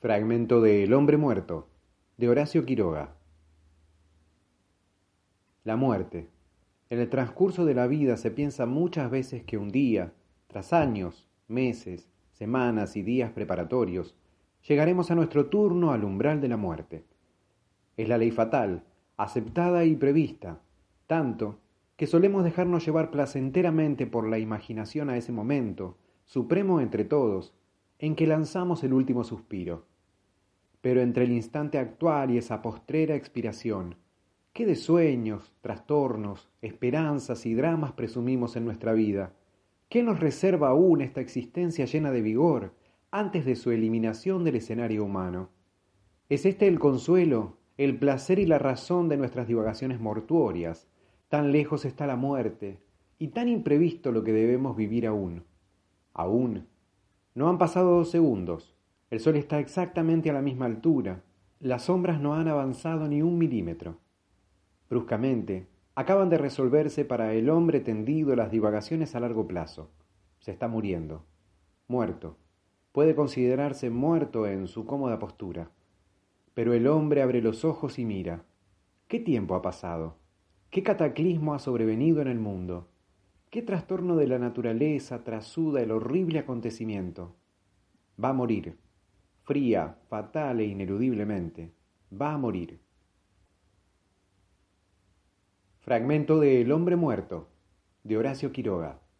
Fragmento de El hombre muerto, de Horacio Quiroga. La muerte. En el transcurso de la vida se piensa muchas veces que un día, tras años, meses, semanas y días preparatorios, llegaremos a nuestro turno al umbral de la muerte. Es la ley fatal, aceptada y prevista, tanto que solemos dejarnos llevar placenteramente por la imaginación a ese momento, supremo entre todos, en que lanzamos el último suspiro. Pero entre el instante actual y esa postrera expiración, ¿qué de sueños, trastornos, esperanzas y dramas presumimos en nuestra vida? ¿Qué nos reserva aún esta existencia llena de vigor antes de su eliminación del escenario humano? ¿Es este el consuelo, el placer y la razón de nuestras divagaciones mortuorias? Tan lejos está la muerte y tan imprevisto lo que debemos vivir aún. Aún no han pasado dos segundos. El sol está exactamente a la misma altura. Las sombras no han avanzado ni un milímetro. Bruscamente, acaban de resolverse para el hombre tendido las divagaciones a largo plazo. Se está muriendo. Muerto. Puede considerarse muerto en su cómoda postura. Pero el hombre abre los ojos y mira. ¿Qué tiempo ha pasado? ¿Qué cataclismo ha sobrevenido en el mundo? ¿Qué trastorno de la naturaleza trasuda el horrible acontecimiento? Va a morir, fría, fatal e ineludiblemente. Va a morir. Fragmento de El hombre muerto, de Horacio Quiroga.